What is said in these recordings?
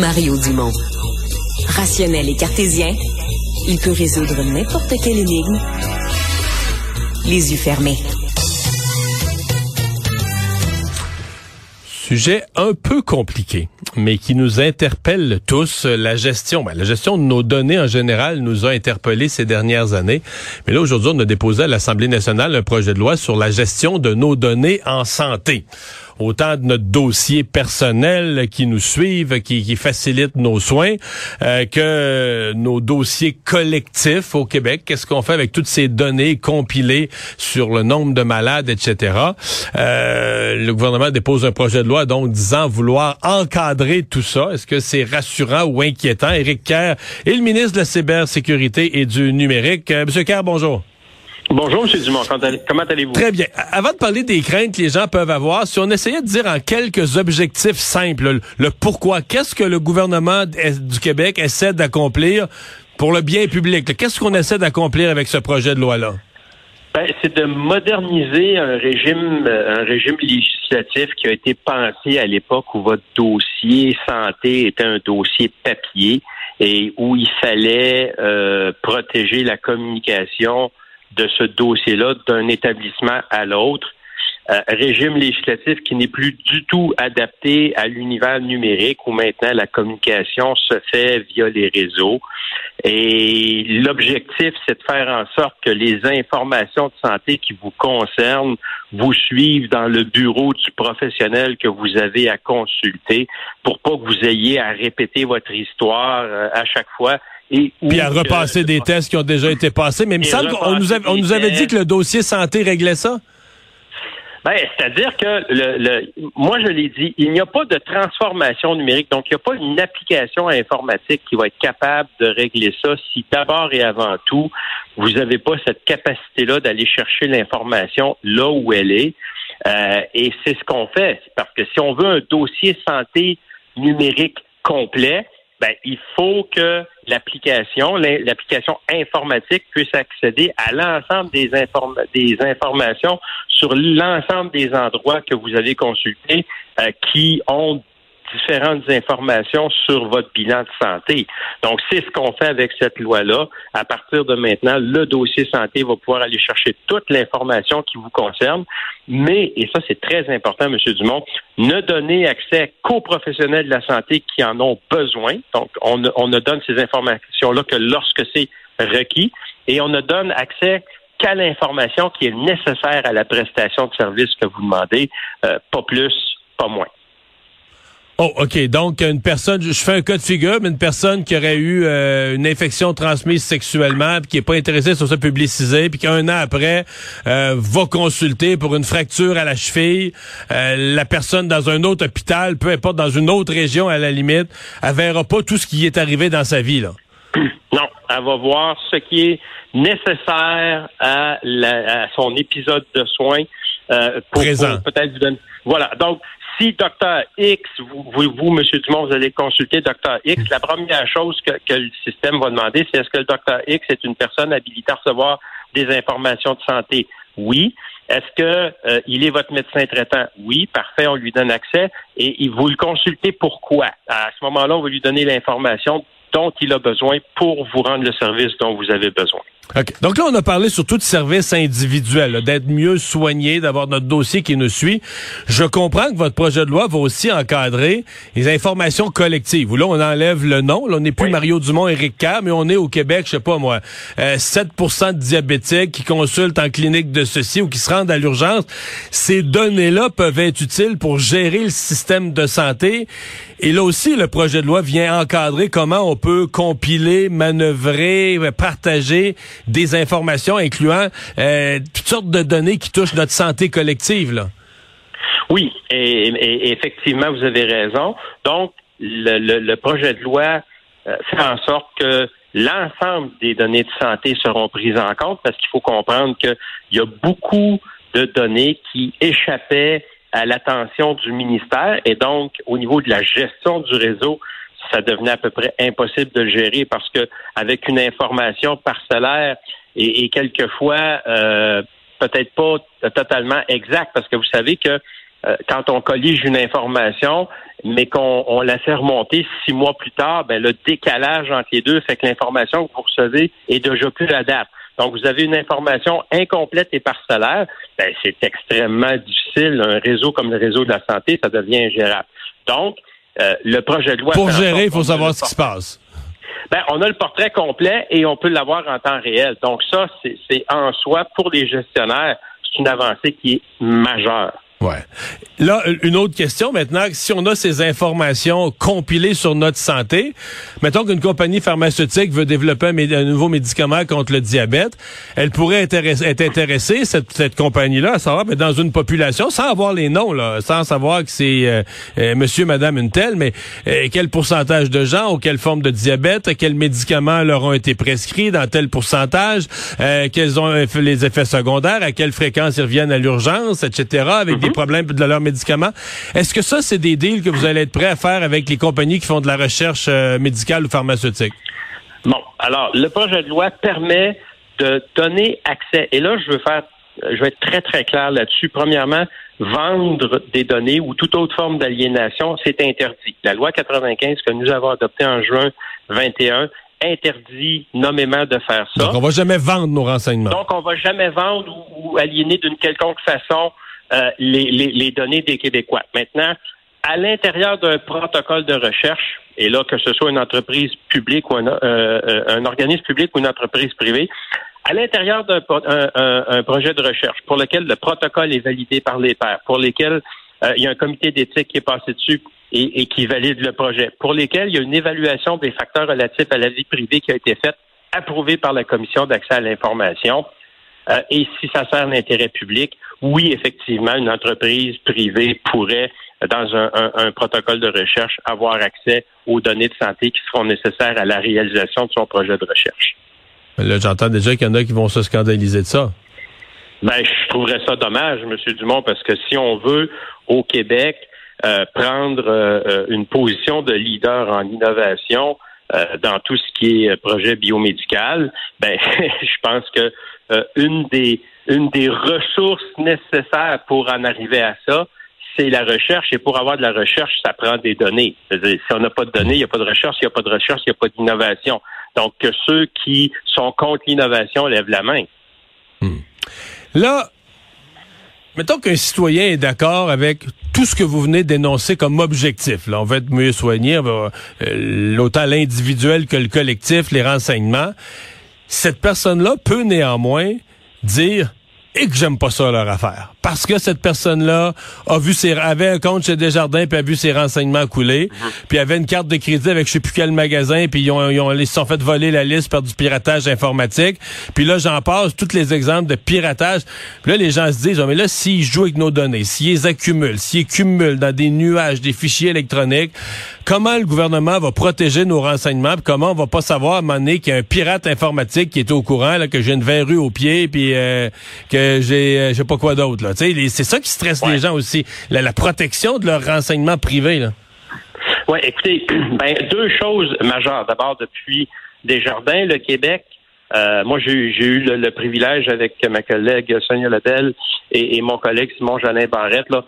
Mario Dumont. Rationnel et cartésien, il peut résoudre n'importe quelle énigme les yeux fermés. Sujet un peu compliqué, mais qui nous interpelle tous. La gestion, ben, la gestion de nos données en général nous a interpellés ces dernières années. Mais là, aujourd'hui, on a déposé à l'Assemblée nationale un projet de loi sur la gestion de nos données en santé autant de notre dossier personnel qui nous suivent, qui, qui facilitent nos soins, euh, que nos dossiers collectifs au Québec. Qu'est-ce qu'on fait avec toutes ces données compilées sur le nombre de malades, etc. Euh, le gouvernement dépose un projet de loi donc disant vouloir encadrer tout ça. Est-ce que c'est rassurant ou inquiétant? Éric Kerr est le ministre de la cybersécurité et du numérique. Euh, Monsieur Kerr, bonjour. Bonjour, M. Dumont. Comment allez-vous? Très bien. Avant de parler des craintes que les gens peuvent avoir, si on essayait de dire en quelques objectifs simples, le, pourquoi, qu'est-ce que le gouvernement du Québec essaie d'accomplir pour le bien public? Qu'est-ce qu'on essaie d'accomplir avec ce projet de loi-là? Ben, c'est de moderniser un régime, euh, un régime législatif qui a été pensé à l'époque où votre dossier santé était un dossier papier et où il fallait euh, protéger la communication de ce dossier-là d'un établissement à l'autre. Euh, régime législatif qui n'est plus du tout adapté à l'univers numérique où maintenant la communication se fait via les réseaux. Et l'objectif, c'est de faire en sorte que les informations de santé qui vous concernent vous suivent dans le bureau du professionnel que vous avez à consulter pour pas que vous ayez à répéter votre histoire euh, à chaque fois et Puis à repasser des tests qui ont déjà été passés. Mais il me semble qu'on nous, on nous avait dit que le dossier santé réglait ça? Ben, c'est-à-dire que le, moi je l'ai dit, il n'y a pas de transformation numérique, donc il n'y a pas une application informatique qui va être capable de régler ça si d'abord et avant tout, vous n'avez pas cette capacité-là d'aller chercher l'information là où elle est. Euh, et c'est ce qu'on fait, parce que si on veut un dossier santé numérique complet, ben, il faut que l'application, l'application informatique puisse accéder à l'ensemble des, des informations sur l'ensemble des endroits que vous avez consultés euh, qui ont différentes informations sur votre bilan de santé. Donc, c'est ce qu'on fait avec cette loi-là. À partir de maintenant, le dossier santé va pouvoir aller chercher toute l'information qui vous concerne, mais, et ça c'est très important, M. Dumont, ne donner accès qu'aux professionnels de la santé qui en ont besoin. Donc, on, ne donne ces informations-là que lorsque c'est requis, et on ne donne accès qu'à l'information qui est nécessaire à la prestation de service que vous demandez, euh, pas plus, pas moins. Oh, OK. Donc, une personne, je fais un cas de figure, mais une personne qui aurait eu euh, une infection transmise sexuellement, puis qui est pas intéressée sur ça publicisé, puis qu'un an après euh, va consulter pour une fracture à la cheville, euh, la personne dans un autre hôpital, peu importe dans une autre région à la limite, elle verra pas tout ce qui est arrivé dans sa vie là. Non, elle va voir ce qui est nécessaire à, à son épisode de soins. pour, Présent. peut-être vous donner. Voilà. Donc, si Dr X, vous, vous, M. Dumont, vous allez consulter Dr X, la première chose que, le système va demander, c'est est-ce que le Dr X est une personne habilitée à recevoir des informations de santé? Oui. Est-ce que euh, il est votre médecin traitant? Oui, parfait, on lui donne accès. Et, et vous le consultez pourquoi? À ce moment-là, on va lui donner l'information dont il a besoin pour vous rendre le service dont vous avez besoin. Donc là, on a parlé surtout de services individuels, d'être mieux soigné, d'avoir notre dossier qui nous suit. Je comprends que votre projet de loi va aussi encadrer les informations collectives. Où là, on enlève le nom. Là, on n'est plus Mario Dumont, Éric Kerr, mais on est au Québec, je sais pas moi, 7 euh, de diabétiques qui consultent en clinique de ceci ou qui se rendent à l'urgence. Ces données-là peuvent être utiles pour gérer le système de santé. Et là aussi, le projet de loi vient encadrer comment on peut compiler, manœuvrer, partager des informations incluant euh, toutes sortes de données qui touchent notre santé collective. Oui, et, effectivement, vous avez raison. Donc, le, projet de loi euh, fait en sorte que l'ensemble des données de santé seront prises en compte parce qu'il faut comprendre qu'il y a beaucoup de données qui échappaient à l'attention du ministère et donc au niveau de la gestion du réseau, ça devenait à peu près impossible de le gérer parce que avec une information parcellaire et, et quelquefois euh, peut-être pas totalement exacte, parce que vous savez que euh, quand on collige une information, mais qu'on la fait remonter six mois plus tard, ben, le décalage entre les deux fait que l'information que vous recevez est déjà plus la. Donc, vous avez une information incomplète et parcellaire. Ben, c'est extrêmement difficile. Un réseau comme le réseau de la santé, ça devient ingérable. Donc, euh, le projet de loi... Pour gérer, il faut savoir ce qui se passe. Ben, on a le portrait complet et on peut l'avoir en temps réel. Donc ça, c'est en soi, pour les gestionnaires, c'est une avancée qui est majeure. Ouais. Là, une autre question maintenant, si on a ces informations compilées sur notre santé, mettons qu'une compagnie pharmaceutique veut développer un, nouveau médicament contre le diabète, elle pourrait être intéressée, cette, compagnie-là, à savoir, mais dans une population, sans avoir les noms, là, sans savoir que c'est euh, euh, monsieur, madame, une telle, mais euh, quel pourcentage de gens ont quelle forme de diabète, quels médicaments leur ont été prescrits dans tel pourcentage, quels ont les effets secondaires, à quelle fréquence ils reviennent à l'urgence, etc., avec des problèmes de leurs médicaments. Est-ce que ça, c'est des deals que vous allez être prêts à faire avec les compagnies qui font de la recherche euh, médicale ou pharmaceutique? Bon, alors, le projet de loi permet de donner accès. Et là, je veux faire, je vais être très, très clair là-dessus. Premièrement, vendre des données ou toute autre forme d'aliénation, c'est interdit. La loi 95 que nous avons adoptée en juin 21 interdit nommément de faire ça. Donc, on va jamais vendre nos renseignements. Donc, on va jamais vendre ou aliéner d'une quelconque façon euh, les, données des Québécois. Maintenant, à l'intérieur d'un protocole de recherche, et là, que ce soit une entreprise publique ou un, euh, euh, un organisme public ou une entreprise privée, à l'intérieur d'un un, projet de recherche pour lequel le protocole est validé par les pairs, pour lesquels il y a un comité d'éthique qui est passé dessus et, et, qui valide le projet, pour lesquels il y a une évaluation des facteurs relatifs à la vie privée qui a été faite, approuvée par la Commission d'accès à l'information. Euh, et si ça sert l'intérêt public, oui, effectivement, une entreprise privée pourrait, dans un, protocole de recherche, avoir accès aux données de santé qui seront nécessaires à la réalisation de son projet de recherche. Là, j'entends déjà qu'il y en a qui vont se scandaliser de ça. Ben, je trouverais ça dommage, M. Dumont, parce que si on veut, au Québec, euh, prendre euh, une position de leader en innovation, dans tout ce qui est projet biomédical, ben, je pense que euh, une des ressources nécessaires pour en arriver à ça, c'est la recherche. Et pour avoir de la recherche, ça prend des données. si on n'a pas de données, il n'y a pas de recherche. Il n'y a pas de recherche, il n'y a pas d'innovation. Donc, que ceux qui sont contre l'innovation lèvent la main. Hmm. Là, mettons qu'un citoyen est d'accord avec tout ce que vous venez d'énoncer comme objectif. Là, on va être mieux soigné, euh, l'autant l'individuel que le collectif, les renseignements cette personne-là peut néanmoins dire et que j'aime pas ça leur affaire. Parce que cette personne-là a vu ses avait un compte chez Desjardins puis a vu ses renseignements couler, mhm. puis avait une carte de crédit avec je sais plus quel magasin puis ils ont, ils ont se sont fait voler la liste par du piratage informatique. Puis là j'en passe tous les exemples de piratage. Puis là les gens se disent oh, mais là s'ils jouent avec nos données, s'ils les accumulent, s'ils cumulent dans des nuages des fichiers électroniques, comment le gouvernement va protéger nos renseignements puis comment on va pas savoir à un moment donné qu'il y a un pirate informatique qui est au courant là que j'ai une verrue au pied puis euh, que j'ai euh, je sais pas quoi d'autre là. C'est ça qui stresse les gens aussi, la, protection de leurs renseignements privés. Là. Oui, écoutez, ben, deux choses majeures. D'abord, depuis Desjardins, le Québec, euh, moi, j'ai eu le, privilège avec ma collègue Sonia Lebel et, mon collègue Simon Janin Barrette là,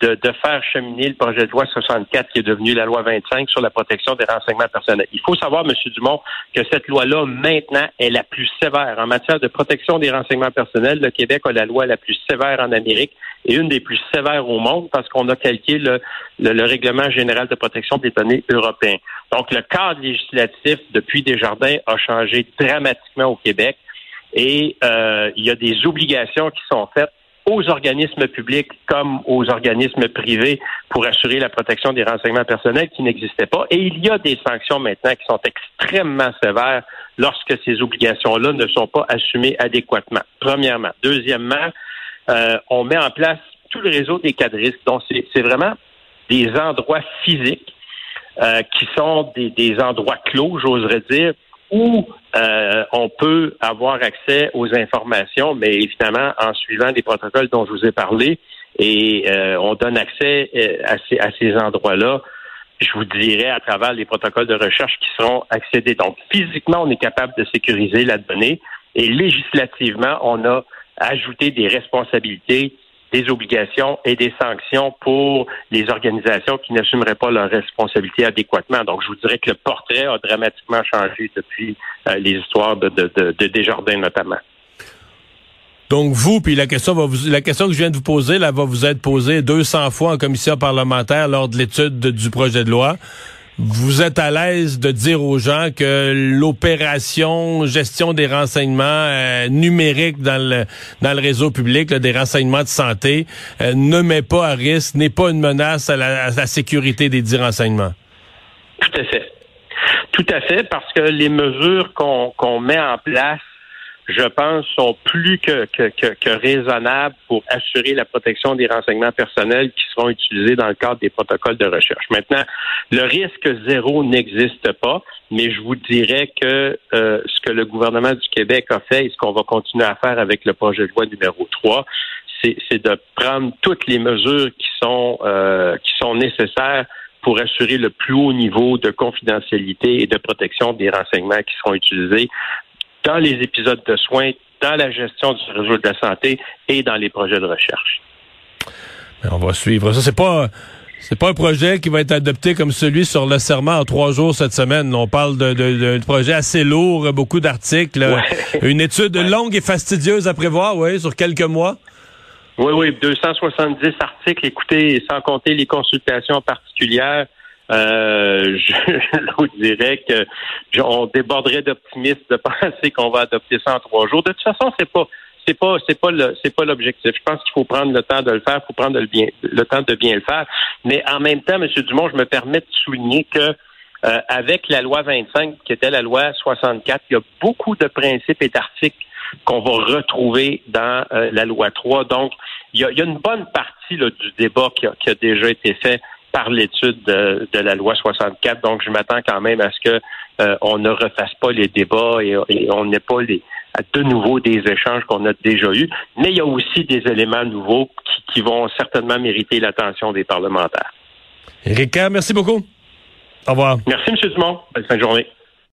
de, de, faire cheminer le projet de loi 64 qui est devenu la loi 25 sur la protection des renseignements personnels. Il faut savoir, M. Dumont, que cette loi-là, maintenant, est la plus sévère. En matière de protection des renseignements personnels, le Québec a la loi la plus sévère en Amérique et une des plus sévères au monde parce qu'on a calqué le, le, règlement général de protection des données européen. Donc, le cadre législatif depuis Desjardins a changé dramatiquement au Québec et euh, il y a des obligations qui sont faites aux organismes publics comme aux organismes privés pour assurer la protection des renseignements personnels qui n'existaient pas. Et il y a des sanctions maintenant qui sont extrêmement sévères lorsque ces obligations-là ne sont pas assumées adéquatement. Premièrement. Deuxièmement, euh, on met en place tout le réseau des cadristes. Donc, c'est vraiment des endroits physiques euh, qui sont des, des endroits clos, j'oserais dire, où euh, on peut avoir accès aux informations, mais évidemment en suivant les protocoles dont je vous ai parlé, et euh, on donne accès euh, à ces, à ces endroits-là, je vous dirais, à travers les protocoles de recherche qui seront accédés. Donc, physiquement, on est capable de sécuriser la donnée, et législativement, on a ajouté des responsabilités des obligations et des sanctions pour les organisations qui n'assumeraient pas leurs responsabilités adéquatement. Donc, je vous dirais que le portrait a dramatiquement changé depuis euh, les histoires de, de, de, Desjardins notamment. Donc vous, puis la question la question que je viens de vous poser, là, va vous être posée 200 fois en commission parlementaire lors de l'étude du projet de loi. Vous êtes à l'aise de dire aux gens que l'opération gestion des renseignements euh, numériques dans le dans le réseau public, des renseignements de santé, euh, ne met pas à risque, n'est pas une menace à la, sécurité des dix renseignements? Tout à fait. Tout à fait, parce que les mesures qu'on met en place je pense, sont plus que, que, que, raisonnables pour assurer la protection des renseignements personnels qui seront utilisés dans le cadre des protocoles de recherche. Maintenant, le risque zéro n'existe pas, mais je vous dirais que euh, ce que le gouvernement du Québec a fait et ce qu'on va continuer à faire avec le projet de loi numéro 3, c'est de prendre toutes les mesures qui sont euh, qui sont nécessaires pour assurer le plus haut niveau de confidentialité et de protection des renseignements qui seront utilisés dans les épisodes de soins, dans la gestion du réseau de la santé et dans les projets de recherche. on va suivre ça. C'est pas c'est pas un projet qui va être adopté comme celui sur le serment en trois jours cette semaine. On parle d'un projet assez lourd, beaucoup d'articles, une étude longue et fastidieuse à prévoir, oui, sur quelques mois. Oui, oui, 270 articles, écoutez, sans compter les consultations particulières. Euh, je, vous dirais que on déborderait d'optimisme de penser qu'on va adopter ça en trois jours. De toute façon, c'est pas c'est pas c'est pas le c'est pas l'objectif. Je pense qu'il faut prendre le temps de le faire, il faut prendre le bien le temps de bien le faire. Mais en même temps, M. Dumont, je me permets de souligner que euh, avec la loi 25, qui était la loi 64, il y a beaucoup de principes et d'articles qu'on va retrouver dans euh, la loi 3. Donc, il y a, une bonne partie du débat qui a déjà été fait par l'étude de, la loi 64. Donc, je m'attends quand même à ce que euh, on ne refasse pas les débats et, on n'ait pas les, à de nouveau des échanges qu'on a déjà eus. Mais il y a aussi des éléments nouveaux qui, vont certainement mériter l'attention des parlementaires. Éric, merci beaucoup. Au revoir. Merci, M. Dumont. Bonne fin de journée.